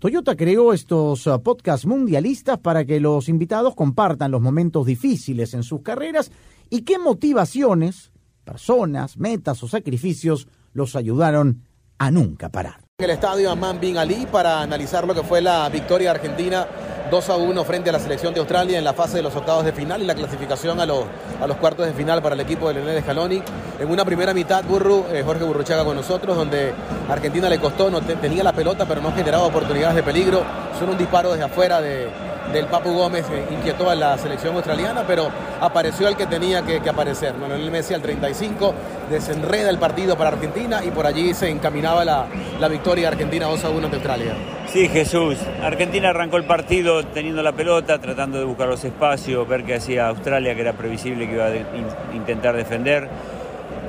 Toyota creó estos uh, podcasts mundialistas para que los invitados compartan los momentos difíciles en sus carreras y qué motivaciones, personas, metas o sacrificios los ayudaron a nunca parar. En el estadio Amman Bin Ali para analizar lo que fue la victoria argentina 2 a 1 frente a la selección de Australia en la fase de los octavos de final y la clasificación a los, a los cuartos de final para el equipo de Leonel Scaloni. En una primera mitad, Burru, eh, Jorge Burruchaga con nosotros, donde Argentina le costó, no tenía la pelota, pero no generaba oportunidades de peligro. Son un disparo desde afuera de, del Papu Gómez eh, inquietó a la selección australiana, pero apareció el que tenía que, aparecer. Manuel Messi al 35 desenreda el partido para Argentina y por allí se encaminaba la, la victoria argentina 2 a 1 ante Australia. Sí, Jesús. Argentina arrancó el partido teniendo la pelota, tratando de buscar los espacios, ver qué hacía Australia, que era previsible que iba a intentar defender,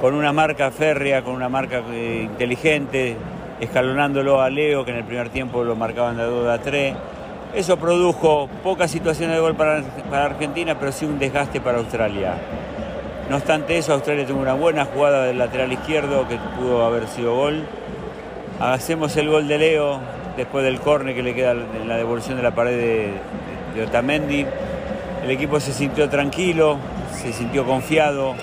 con una marca férrea, con una marca eh, inteligente, escalonándolo a Leo, que en el primer tiempo lo marcaban de 2 a 3 eso produjo pocas situaciones de gol para, Argentina, pero sí un desgaste para Australia. No obstante eso, Australia tuvo una buena jugada del lateral izquierdo que pudo haber sido gol. Hacemos el gol de Leo después del córner que le queda en la devolución de la pared de, de Otamendi. El equipo se sintió tranquilo, se sintió confiado,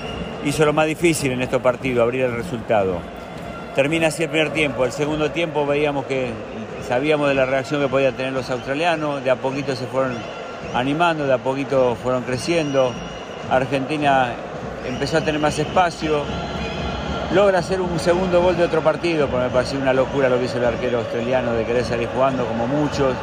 hizo lo más difícil en estos partidos, abrir el resultado. Termina así el primer tiempo. El segundo tiempo veíamos que sabíamos de la reacción que podían tener los australianos, de a poquito se fueron animando, de a poquito fueron creciendo. Argentina empezó a tener más espacio, logra hacer un segundo gol de otro partido, porque me pareció una locura lo que hizo el arquero australiano de querer salir jugando como muchos.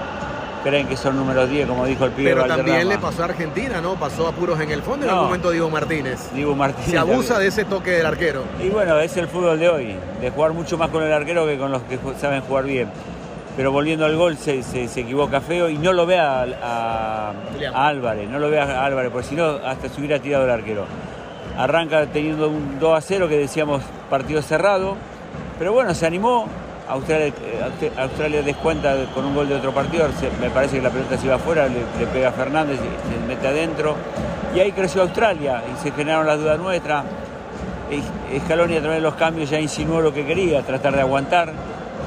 Creen que son números 10, como dijo el pibe Pero también le pasó a Argentina, ¿no? Pasó a puros en el fondo en algún momento Diego Martínez. Diego Martínez. Se abusa de ese toque del arquero. Y bueno, es el fútbol de hoy, de jugar mucho más con el arquero que con los que saben jugar bien pero volviendo al gol se, equivoca feo y no lo ve a, Álvarez, no lo ve a Álvarez, porque si no hasta se hubiera tirado el arquero. Arranca teniendo un 2 a 0 que decíamos partido cerrado, pero bueno, se animó, Australia, eh, Australia descuenta con un gol de otro partido, me parece que la pelota se iba afuera, le, pega a Fernández, y se mete adentro, y ahí creció Australia y se generaron las dudas nuestras. Scaloni a través de los cambios ya insinuó lo que quería, tratar de aguantar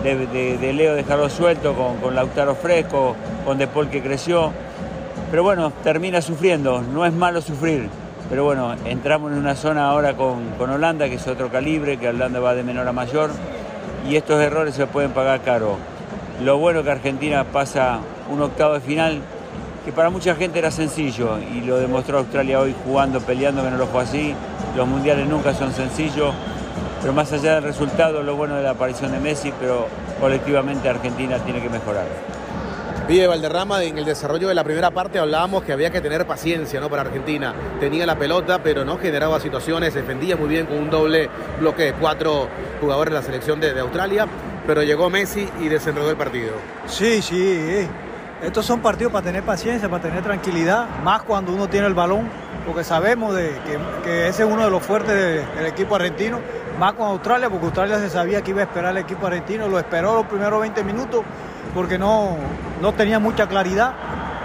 de, Leo dejarlo suelto, con, Lautaro fresco, con De Paul que creció. Pero bueno, termina sufriendo, no es malo sufrir. Pero bueno, entramos en una zona ahora con, con Holanda, que es otro calibre, que Holanda va de menor a mayor, y estos errores se pueden pagar caro. Lo bueno que Argentina pasa un octavo de final, que para mucha gente era sencillo, y lo demostró Australia hoy jugando, peleando, que no lo fue así. Los mundiales nunca son sencillos pero más allá del resultado, lo bueno de la aparición de Messi, pero colectivamente Argentina tiene que mejorar. Pide Valderrama, en el desarrollo de la primera parte hablábamos que había que tener paciencia ¿no? para Argentina. Tenía la pelota, pero no generaba situaciones, defendía muy bien con un doble bloque de cuatro jugadores de la selección de, Australia, pero llegó Messi y desenredó el partido. Sí, sí, estos son partidos para tener paciencia, para tener tranquilidad, más cuando uno tiene el balón, porque sabemos de que, ese es uno de los fuertes del equipo argentino más con Australia, porque Australia se sabía que iba a esperar el equipo argentino, lo esperó los primeros 20 minutos porque no, no tenía mucha claridad,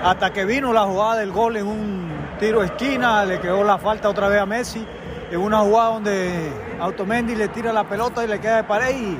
hasta que vino la jugada del gol en un tiro de esquina, le quedó la falta otra vez a Messi, en una jugada donde Automendi le tira la pelota y le queda de pared y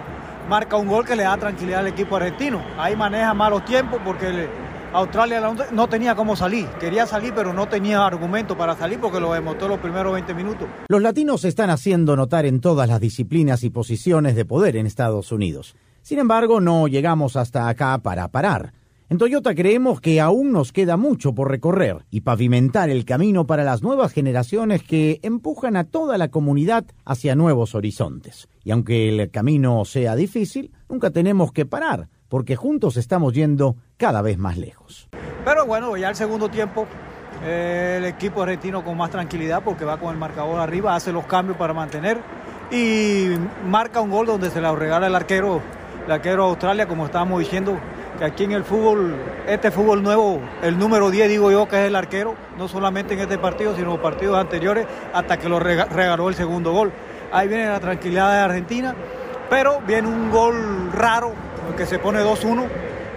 marca un gol que le da tranquilidad al equipo argentino. Ahí maneja malos tiempos porque Australia no tenía cómo salir. Quería salir, pero no tenía argumento para salir porque lo demostró los primeros 20 minutos. Los latinos se están haciendo notar en todas las disciplinas y posiciones de poder en Estados Unidos. Sin embargo, no llegamos hasta acá para parar. En Toyota creemos que aún nos queda mucho por recorrer y pavimentar el camino para las nuevas generaciones que empujan a toda la comunidad hacia nuevos horizontes. Y aunque el camino sea difícil, nunca tenemos que parar porque juntos estamos yendo cada vez más lejos. Pero bueno, ya el segundo tiempo eh, el equipo argentino con más tranquilidad porque va con el marcador arriba, hace los cambios para mantener y marca un gol donde se la regala el arquero, el arquero Australia, como estábamos diciendo, que aquí en el fútbol, este fútbol nuevo, el número 10 digo yo que es el arquero, no solamente en este partido, sino en partidos anteriores, hasta que lo regaló el segundo gol. Ahí viene la tranquilidad de Argentina, pero viene un gol raro, que se pone 2-1,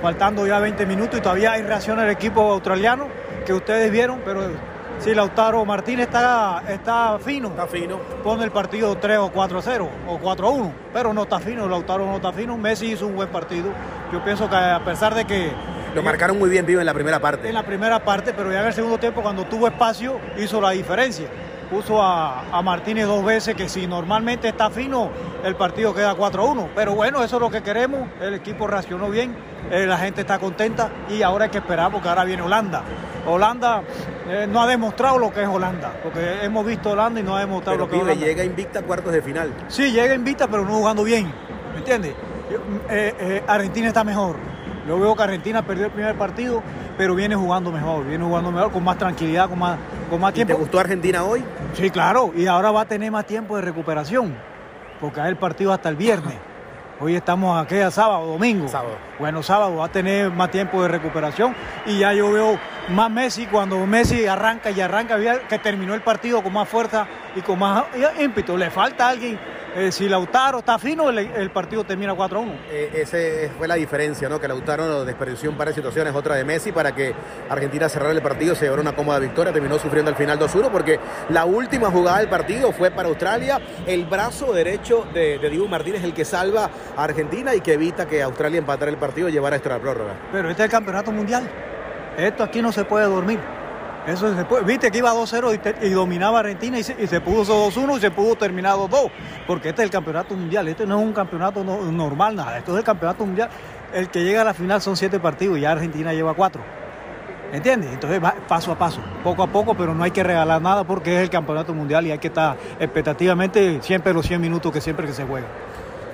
faltando ya 20 minutos y todavía hay reacción del equipo australiano que ustedes vieron, pero si Lautaro Martínez está, está fino, está fino, pone el partido 3 o 4-0 o 4-1, pero no está fino, Lautaro no está fino, Messi hizo un buen partido. Yo pienso que a pesar de que... Lo marcaron muy bien vivo en la primera parte. En la primera parte, pero ya en el segundo tiempo cuando tuvo espacio hizo la diferencia. Puso a, a Martínez dos veces que si normalmente está fino, el partido queda 4-1. Pero bueno, eso es lo que queremos, el equipo reaccionó bien, eh, la gente está contenta y ahora hay que esperar porque ahora viene Holanda. Holanda eh, no ha demostrado lo que es Holanda, porque hemos visto Holanda y no ha demostrado lo que es Holanda. llega invicta a cuartos de final. Sí, llega invicta, pero no jugando bien, ¿me entiendes? Eh, Argentina está mejor. Yo veo que Argentina perdió el primer partido, pero viene jugando mejor, viene jugando mejor, con más tranquilidad, con más, con más tiempo. ¿Te gustó Argentina hoy? Sí, claro, y ahora va a tener más tiempo de recuperación, porque hay el partido hasta el viernes. Hoy estamos aquí a sábado, domingo. Sábado. Bueno, sábado va a tener más tiempo de recuperación y ya yo veo más Messi cuando Messi arranca y arranca, que terminó el partido con más fuerza y con más ímpetu. Le falta alguien eh, si Lautaro está fino, el, partido termina 4-1. Eh, esa fue la diferencia, ¿no? Que Lautaro desperdició un par de situaciones, otra de Messi, para que Argentina cerrara el partido, se llevara una cómoda victoria, terminó sufriendo al final 2-1, porque la última jugada del partido fue para Australia, el brazo derecho de, de Dibu Martínez, el que salva a Argentina y que evita que Australia empatara el partido y llevara esto a la prórroga. Pero este es el campeonato mundial. Esto aquí no se puede dormir. Eso se Viste que iba 2-0 y, dominaba Argentina y se, y se pudo 2-1 y se pudo terminar 2-2. Porque este es el campeonato mundial. Este no es un campeonato normal, nada. Esto es el campeonato mundial. El que llega a la final son 7 partidos y ya Argentina lleva 4. ¿Entiendes? Entonces va paso a paso, poco a poco, pero no hay que regalar nada porque es el campeonato mundial y hay que estar expectativamente siempre los 100 minutos que siempre que se juega.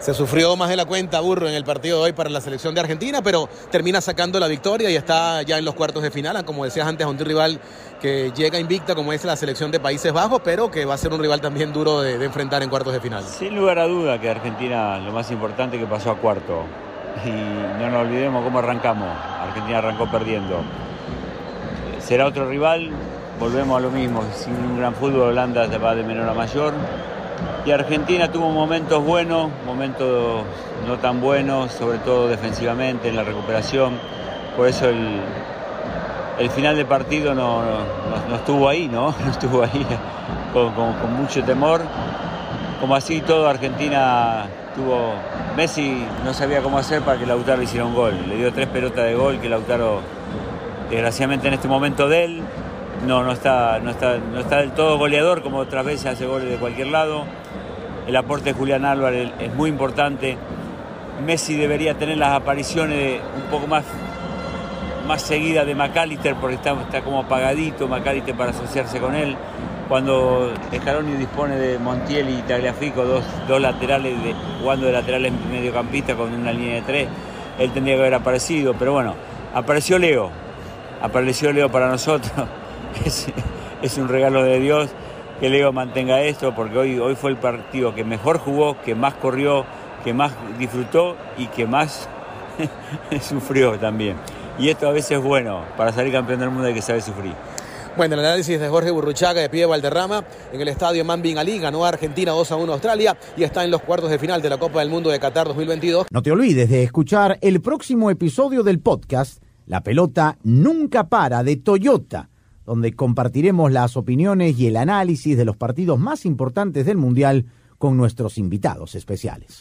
Se sufrió más de la cuenta Burro en el partido de hoy para la selección de Argentina, pero termina sacando la victoria y está ya en los cuartos de final, como decías antes, a un rival que llega invicta como es la selección de Países Bajos, pero que va a ser un rival también duro de, enfrentar en cuartos de final. Sin lugar a duda que Argentina lo más importante que pasó a cuarto. Y no nos olvidemos cómo arrancamos. Argentina arrancó perdiendo. Será otro rival, volvemos a lo mismo. Sin un gran fútbol, Holanda va de menor a mayor y Argentina tuvo momentos buenos, momentos no tan buenos, sobre todo defensivamente en la recuperación. Por eso el, final del partido no, estuvo ahí, ¿no? No estuvo ahí con, mucho temor. Como así todo, Argentina tuvo. Messi no sabía cómo hacer para que Lautaro hiciera un gol. Le dio tres pelotas de gol que Lautaro, desgraciadamente en este momento de él, no, no, está, no, está, no está del todo goleador como otras veces hace goles de cualquier lado. El aporte de Julián Álvarez es muy importante. Messi debería tener las apariciones un poco más, más seguidas de McAllister porque está, está como apagadito McAllister para asociarse con él. Cuando Scaloni dispone de Montiel y Tagliafico, dos, dos laterales jugando de laterales mediocampista con una línea de tres, él tendría que haber aparecido. Pero bueno, apareció Leo. Apareció Leo para nosotros. es, es un regalo de Dios que Leo mantenga esto, porque hoy, hoy fue el partido que mejor jugó, que más corrió, que más disfrutó y que más sufrió también. Y esto a veces es bueno, para salir campeón del mundo hay que saber sufrir. Bueno, el análisis de Jorge Burruchaga de Pie Valderrama en el estadio Manbin Ali, ganó a Argentina 2 a 1 a Australia y está en los cuartos de final de la Copa del Mundo de Qatar 2022. No te olvides de escuchar el próximo episodio del podcast La pelota nunca para de Toyota donde compartiremos las opiniones y el análisis de los partidos más importantes del Mundial con nuestros invitados especiales.